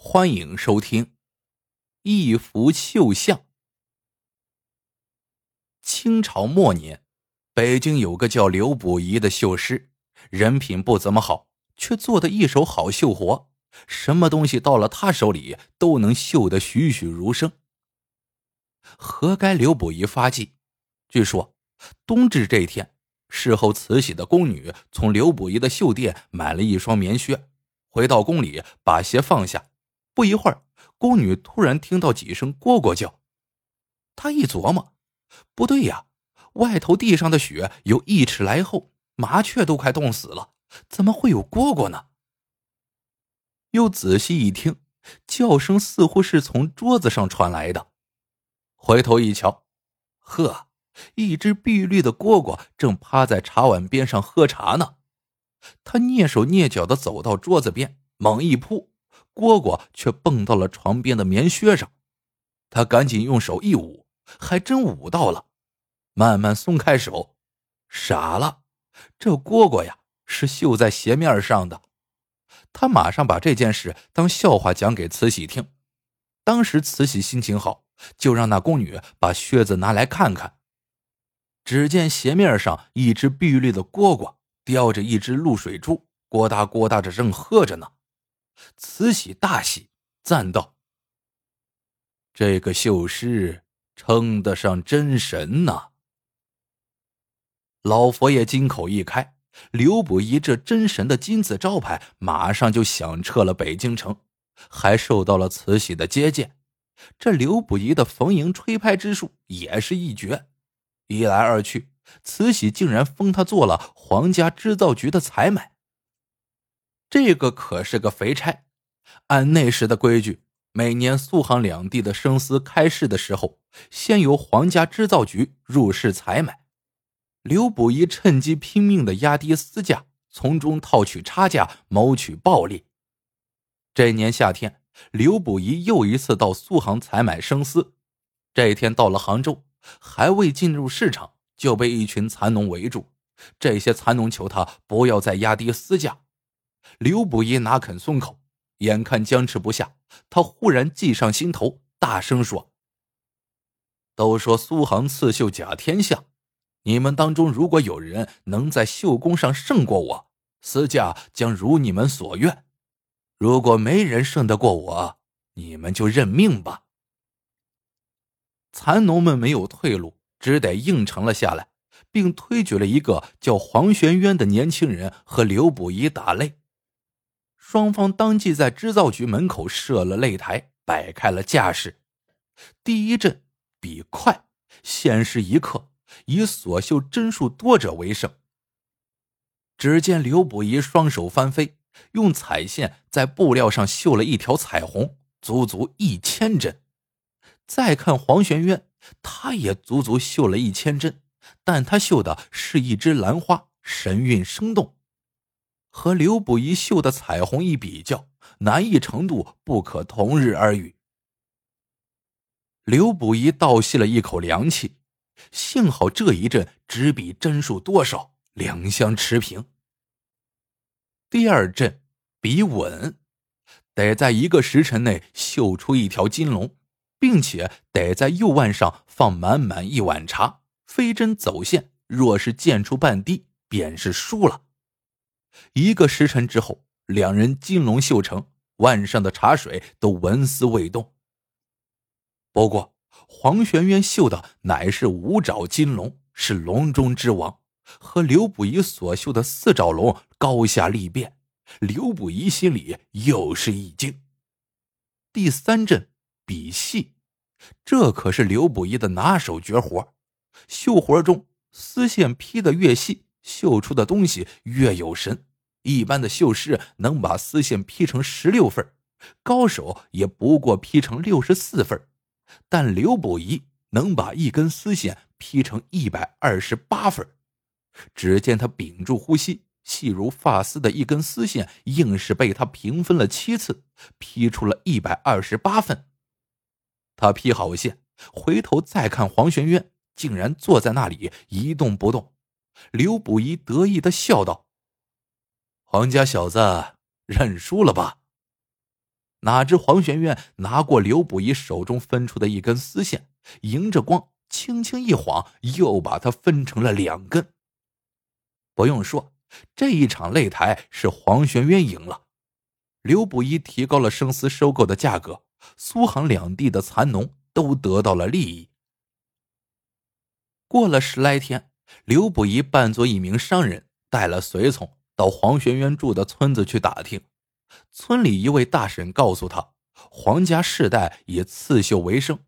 欢迎收听《一幅绣像》。清朝末年，北京有个叫刘补仪的绣师，人品不怎么好，却做的一手好绣活，什么东西到了他手里都能绣得栩栩如生。何该刘补仪发迹？据说冬至这天，事后慈禧的宫女从刘补仪的绣店买了一双棉靴，回到宫里把鞋放下。不一会儿，宫女突然听到几声蝈蝈叫，她一琢磨，不对呀，外头地上的雪有一尺来厚，麻雀都快冻死了，怎么会有蝈蝈呢？又仔细一听，叫声似乎是从桌子上传来的。回头一瞧，呵，一只碧绿的蝈蝈正趴在茶碗边上喝茶呢。他蹑手蹑脚的走到桌子边，猛一扑。蝈蝈却蹦到了床边的棉靴上，他赶紧用手一捂，还真捂到了。慢慢松开手，傻了，这蝈蝈呀是绣在鞋面上的。他马上把这件事当笑话讲给慈禧听。当时慈禧心情好，就让那宫女把靴子拿来看看。只见鞋面上一只碧绿的蝈蝈叼着一只露水珠，咕哒咕哒着正喝着呢。慈禧大喜，赞道：“这个绣师称得上真神呐！”老佛爷金口一开，刘补一这真神的金字招牌马上就响彻了北京城，还受到了慈禧的接见。这刘补一的逢迎吹拍之术也是一绝，一来二去，慈禧竟然封他做了皇家织造局的采买。这个可是个肥差，按那时的规矩，每年苏杭两地的生丝开市的时候，先由皇家织造局入市采买。刘补一趁机拼命的压低丝价，从中套取差价，谋取暴利。这年夏天，刘补一又一次到苏杭采买生丝。这一天到了杭州，还未进入市场，就被一群蚕农围住。这些蚕农求他不要再压低丝价。刘捕一哪肯松口？眼看僵持不下，他忽然计上心头，大声说：“都说苏杭刺绣甲天下，你们当中如果有人能在绣工上胜过我，私价将如你们所愿；如果没人胜得过我，你们就认命吧。”蚕农们没有退路，只得应承了下来，并推举了一个叫黄玄渊的年轻人和刘捕一打擂。双方当即在织造局门口设了擂台，摆开了架势。第一阵比快，限时一刻，以所绣针数多者为胜。只见刘补仪双手翻飞，用彩线在布料上绣了一条彩虹，足足一千针。再看黄玄渊，他也足足绣了一千针，但他绣的是一枝兰花，神韵生动。和刘补一绣的彩虹一比较，难易程度不可同日而语。刘补一倒吸了一口凉气，幸好这一阵只比针数多少，两相持平。第二阵比稳，得在一个时辰内绣出一条金龙，并且得在右腕上放满满一碗茶，飞针走线，若是溅出半滴，便是输了。一个时辰之后，两人金龙绣成，腕上的茶水都纹丝未动。不过，黄玄渊绣的乃是五爪金龙，是龙中之王，和刘补一所绣的四爪龙高下立变。刘补一心里又是一惊。第三阵比细，这可是刘补一的拿手绝活。绣活中，丝线劈得越细，绣出的东西越有神。一般的绣师能把丝线劈成十六份，高手也不过劈成六十四份，但刘补仪能把一根丝线劈成一百二十八份。只见他屏住呼吸，细如发丝的一根丝线，硬是被他平分了七次，劈出了一百二十八份。他劈好线，回头再看黄玄渊，竟然坐在那里一动不动。刘补仪得意的笑道。黄家小子认输了吧？哪知黄玄渊拿过刘不疑手中分出的一根丝线，迎着光，轻轻一晃，又把它分成了两根。不用说，这一场擂台是黄玄渊赢了。刘不疑提高了生丝收购的价格，苏杭两地的蚕农都得到了利益。过了十来天，刘不疑扮作一名商人，带了随从到黄玄渊住的村子去打听。村里一位大婶告诉他，黄家世代以刺绣为生，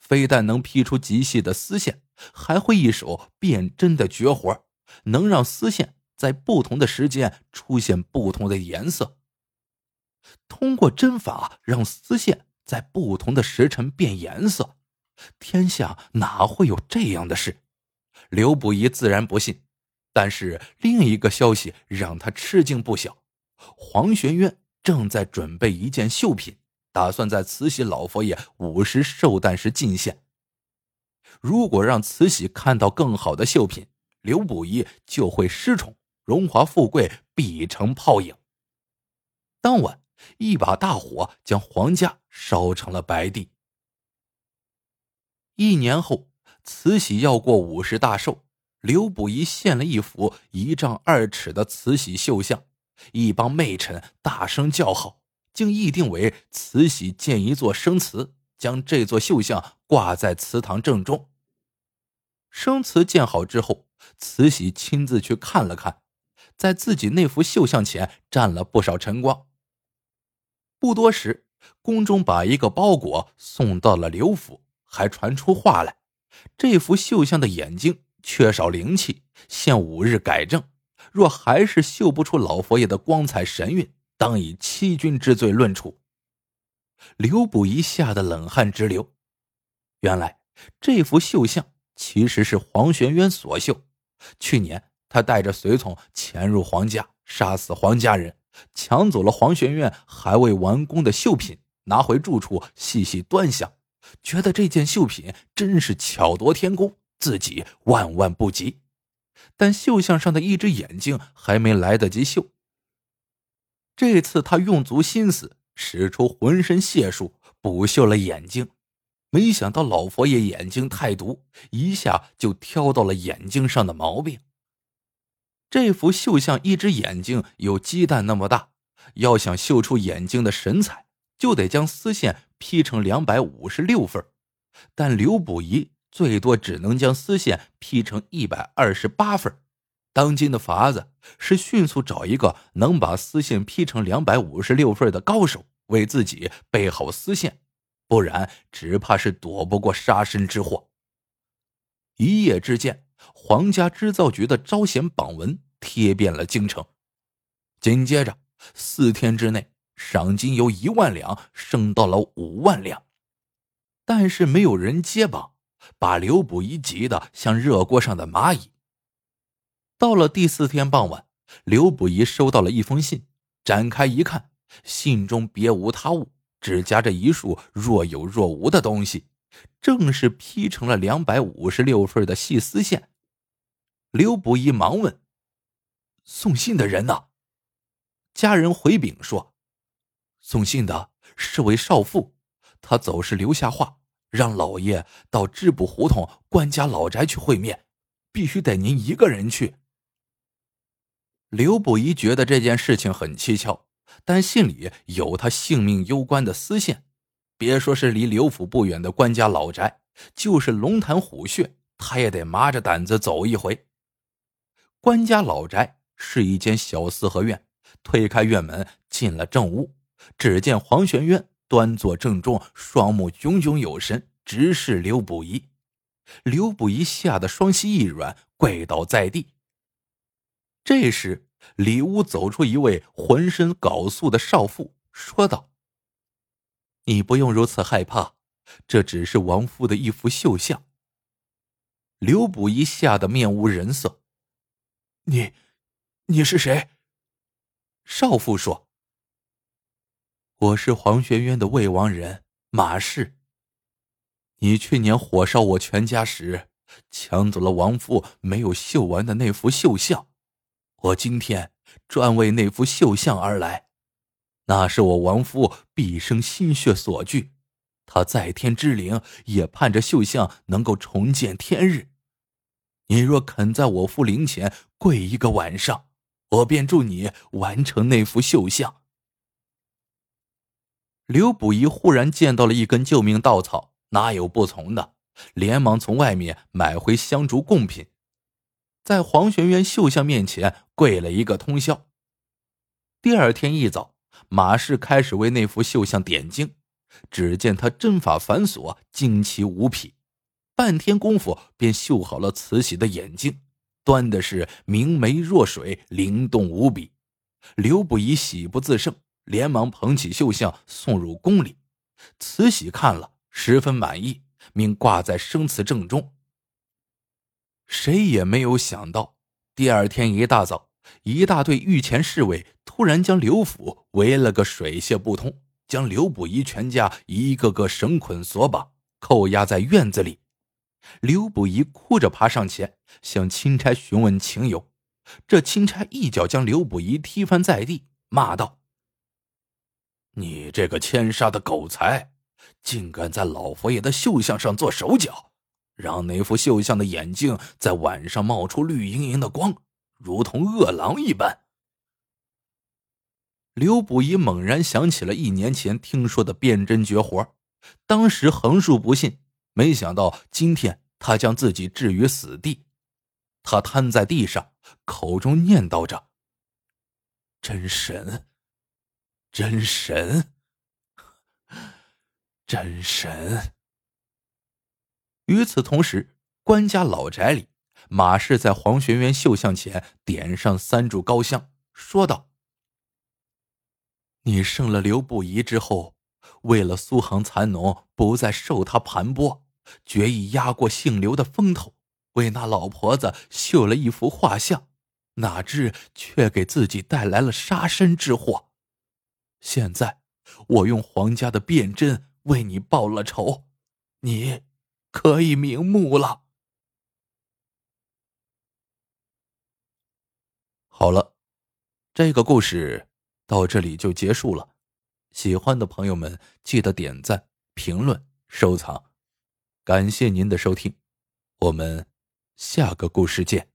非但能劈出极细的丝线，还会一手变针的绝活，能让丝线在不同的时间出现不同的颜色。通过针法让丝线在不同的时辰变颜色，天下哪会有这样的事？刘不疑自然不信。但是另一个消息让他吃惊不小：黄玄渊正在准备一件绣品，打算在慈禧老佛爷五十寿诞时进献。如果让慈禧看到更好的绣品，刘不疑就会失宠，荣华富贵必成泡影。当晚。一把大火将黄家烧成了白地。一年后，慈禧要过五十大寿，刘捕仪献了一幅一丈二尺的慈禧绣像，一帮媚臣大声叫好，竟议定为慈禧建一座生祠，将这座绣像挂在祠堂正中。生祠建好之后，慈禧亲自去看了看，在自己那幅绣像前站了不少晨光。不多时，宫中把一个包裹送到了刘府，还传出话来：这幅绣像的眼睛缺少灵气，限五日改正。若还是绣不出老佛爷的光彩神韵，当以欺君之罪论处。刘捕一吓得冷汗直流。原来这幅绣像其实是黄玄渊所绣。去年他带着随从潜入黄家，杀死黄家人。抢走了黄玄渊还未完工的绣品，拿回住处细细端详，觉得这件绣品真是巧夺天工，自己万万不及。但绣像上的一只眼睛还没来得及绣，这次他用足心思，使出浑身解数补绣了眼睛，没想到老佛爷眼睛太毒，一下就挑到了眼睛上的毛病。这幅绣像一只眼睛有鸡蛋那么大，要想绣出眼睛的神采，就得将丝线劈成两百五十六份但刘补仪最多只能将丝线劈成一百二十八份当今的法子是迅速找一个能把丝线劈成两百五十六份的高手，为自己备好丝线，不然只怕是躲不过杀身之祸。一夜之间。皇家织造局的招贤榜文贴遍了京城，紧接着四天之内，赏金由一万两升到了五万两，但是没有人接榜，把刘补一急得像热锅上的蚂蚁。到了第四天傍晚，刘补一收到了一封信，展开一看，信中别无他物，只夹着一束若有若无的东西，正是劈成了两百五十六份的细丝线。刘不疑忙问：“送信的人呢？”家人回禀说：“送信的是位少妇，她走时留下话，让老爷到织布胡同官家老宅去会面，必须得您一个人去。”刘不疑觉得这件事情很蹊跷，但信里有他性命攸关的丝线，别说是离刘府不远的官家老宅，就是龙潭虎穴，他也得麻着胆子走一回。官家老宅是一间小四合院，推开院门进了正屋，只见黄玄渊端坐正中，双目炯炯有神，直视刘不疑。刘不疑吓得双膝一软，跪倒在地。这时，里屋走出一位浑身缟素的少妇，说道：“你不用如此害怕，这只是王夫的一幅绣像。”刘不疑吓得面无人色。你，你是谁？少妇说：“我是黄玄渊的未亡人马氏。你去年火烧我全家时，抢走了王夫没有绣完的那幅绣像，我今天专为那幅绣像而来。”那是我亡夫毕生心血所聚，他在天之灵也盼着绣像能够重见天日。你若肯在我父灵前跪一个晚上，我便助你完成那幅绣像。刘卜仪忽然见到了一根救命稻草，哪有不从的？连忙从外面买回香烛贡品，在黄玄渊绣像面前跪了一个通宵。第二天一早，马氏开始为那幅绣像点睛。只见他针法繁琐，精奇无匹，半天功夫便绣好了慈禧的眼睛，端的是明媚若水，灵动无比。刘不疑喜不自胜，连忙捧起绣像送入宫里。慈禧看了，十分满意。命挂在生祠正中。谁也没有想到，第二天一大早，一大队御前侍卫突然将刘府围了个水泄不通，将刘不疑全家一个个绳捆索绑，扣押在院子里。刘不疑哭着爬上前，向钦差询问情由。这钦差一脚将刘不疑踢翻在地，骂道：“你这个千杀的狗才！”竟敢在老佛爷的绣像上做手脚，让那幅绣像的眼睛在晚上冒出绿莹莹的光，如同饿狼一般。刘卜一猛然想起了一年前听说的辨真绝活，当时横竖不信，没想到今天他将自己置于死地。他瘫在地上，口中念叨着：“真神，真神。”真神。与此同时，官家老宅里，马氏在黄玄渊绣像前点上三炷高香，说道：“你胜了刘不疑之后，为了苏杭蚕农不再受他盘剥，决意压过姓刘的风头，为那老婆子绣了一幅画像，哪知却给自己带来了杀身之祸。现在，我用皇家的辨真。”为你报了仇，你可以瞑目了。好了，这个故事到这里就结束了。喜欢的朋友们记得点赞、评论、收藏，感谢您的收听，我们下个故事见。